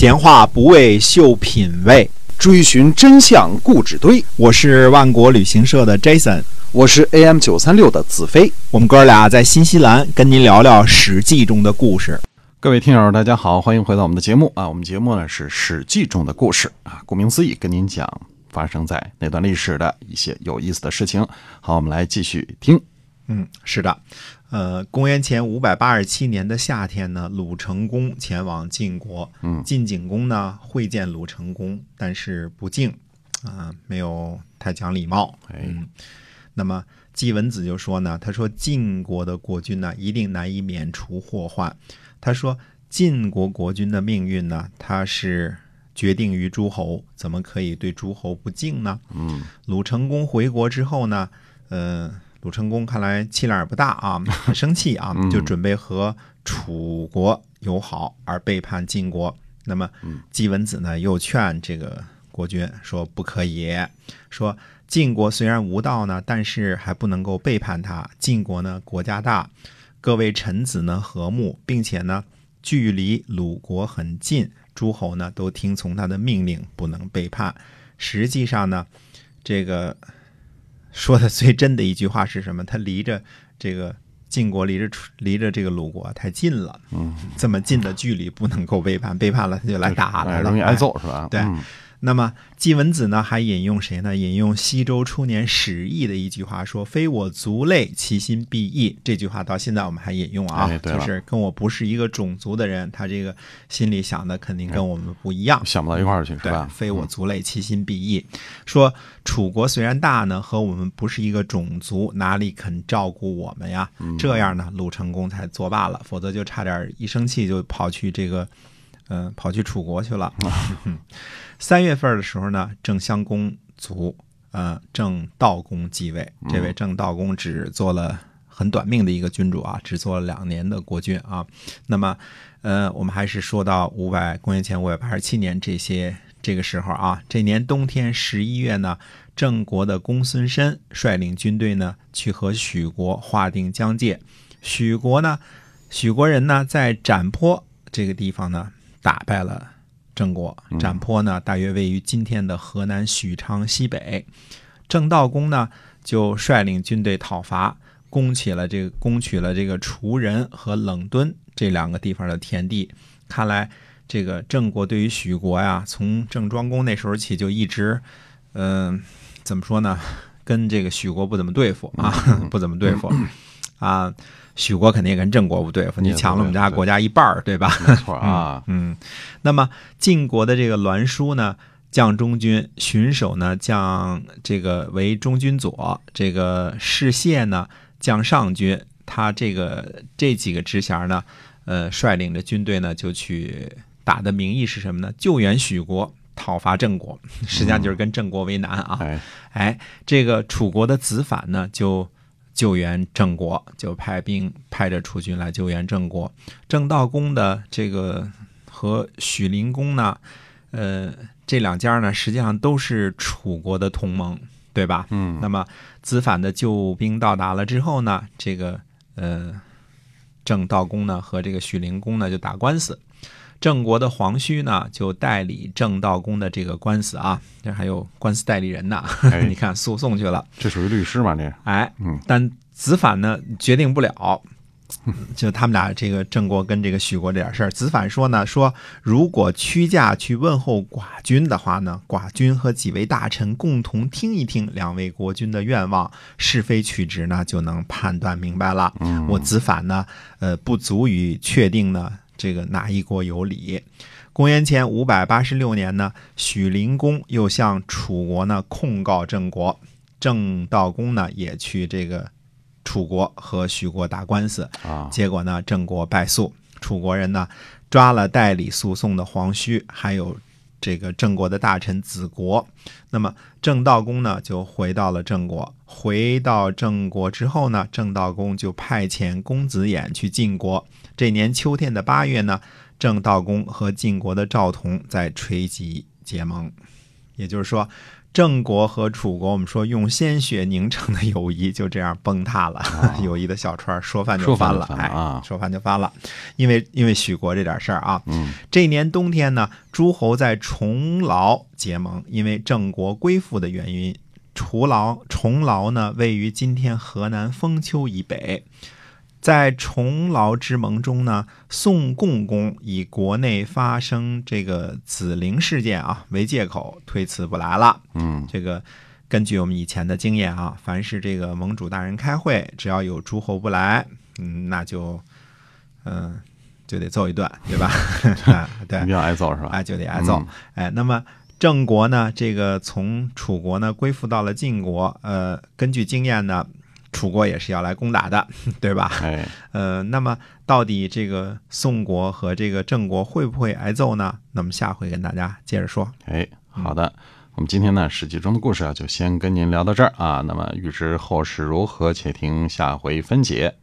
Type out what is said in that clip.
闲话不为秀品味，追寻真相固执堆。我是万国旅行社的 Jason，我是 AM 九三六的子飞。我们哥俩在新西兰跟您聊聊《史记》中的故事。各位听友，大家好，欢迎回到我们的节目啊！我们节目呢是《史记》中的故事啊，顾名思义，跟您讲发生在那段历史的一些有意思的事情。好，我们来继续听。嗯，是的，呃，公元前五百八十七年的夏天呢，鲁成公前往晋国，嗯，晋景公呢会见鲁成公，但是不敬啊，没有太讲礼貌。哎，那么季文子就说呢，他说晋国的国君呢一定难以免除祸患。他说晋国国君的命运呢，他是决定于诸侯，怎么可以对诸侯不敬呢？嗯，鲁成公回国之后呢，呃。鲁成公看来气量也不大啊，很生气啊，就准备和楚国友好而背叛晋国。那么季文子呢，又劝这个国君说不可以，说晋国虽然无道呢，但是还不能够背叛他。晋国呢国家大，各位臣子呢和睦，并且呢距离鲁国很近，诸侯呢都听从他的命令，不能背叛。实际上呢，这个。说的最真的一句话是什么？他离着这个晋国，离着离着这个鲁国太近了。嗯，这么近的距离不能够背叛，背叛了他就来打来了，容易挨揍是吧？对。那么季文子呢，还引用谁呢？引用西周初年史义的一句话，说：“非我族类，其心必异。”这句话到现在我们还引用啊，就是跟我不是一个种族的人，他这个心里想的肯定跟我们不一样，想不到一块儿去，是吧？非我族类，其心必异。说楚国虽然大呢，和我们不是一个种族，哪里肯照顾我们呀？这样呢，鲁成功才作罢了，否则就差点一生气就跑去这个。嗯，跑去楚国去了。三月份的时候呢，郑襄公卒，呃，郑悼公继位。这位郑悼公只做了很短命的一个君主啊，只做了两年的国君啊。那么，呃，我们还是说到五百公元前五百八十七年这些这个时候啊，这年冬天十一月呢，郑国的公孙申率领军队呢去和许国划定疆界。许国呢，许国人呢在展坡这个地方呢。打败了郑国，展坡呢，大约位于今天的河南许昌西北。郑道公呢，就率领军队讨伐，攻取了这个攻取了这个滁人和冷敦这两个地方的田地。看来这个郑国对于许国呀，从郑庄公那时候起就一直，嗯，怎么说呢，跟这个许国不怎么对付啊，不怎么对付 啊。许国肯定跟郑国不对付，你抢了我们家国家一半儿，对吧？没错啊，嗯。那么晋国的这个栾书呢，将中军；荀守呢，将这个为中军左；这个士燮呢，将上军。他这个这几个职衔呢，呃，率领着军队呢，就去打的名义是什么呢？救援许国，讨伐郑国，实际上就是跟郑国为难啊。哎，这个楚国的子反呢，就。救援郑国，就派兵派着楚军来救援郑国。郑悼公的这个和许灵公呢，呃，这两家呢，实际上都是楚国的同盟，对吧？嗯。那么子反的救兵到达了之后呢，这个呃，郑悼公呢和这个许灵公呢就打官司。郑国的黄须呢，就代理郑道公的这个官司啊，这还有官司代理人呢。你看，诉讼去了，这属于律师嘛？这哎，但子反呢决定不了，就他们俩这个郑国跟这个许国这点事儿。子反说呢，说如果屈驾去问候寡君的话呢，寡君和几位大臣共同听一听两位国君的愿望，是非曲直呢，就能判断明白了。我子反呢，呃，不足以确定呢。这个哪一国有理？公元前五百八十六年呢，许灵公又向楚国呢控告郑国，郑悼公呢也去这个楚国和许国打官司啊。结果呢，郑国败诉，楚国人呢抓了代理诉讼的黄须，还有这个郑国的大臣子国。那么郑道公呢就回到了郑国。回到郑国之后呢，郑道公就派遣公子偃去晋国。这年秋天的八月呢，郑道公和晋国的赵同在垂棘结盟，也就是说，郑国和楚国，我们说用鲜血凝成的友谊就这样崩塌了，友谊的小船说翻就翻了，哎翻了啊，说翻就翻了，因为因为许国这点事儿啊，嗯，这年冬天呢，诸侯在重劳结盟，因为郑国归附的原因，除劳重劳呢位于今天河南封丘以北。在重劳之盟中呢，宋共公以国内发生这个子陵事件啊为借口，推辞不来了。嗯，这个根据我们以前的经验啊，凡是这个盟主大人开会，只要有诸侯不来，嗯，那就嗯、就得揍一顿，对吧？啊对一定，要挨揍是吧？哎，就得挨揍嗯。哎，那么郑国呢，这个从楚国呢归附到了晋国，呃，根据经验呢，楚国也是要来攻打的，对吧？哎，呃，那么到底这个宋国和这个郑国会不会挨揍呢？那么下回跟大家接着说。哎，好的。我们今天呢，《史记》中的故事啊，就先跟您聊到这儿啊。那么，预知后事如何，且听下回分解。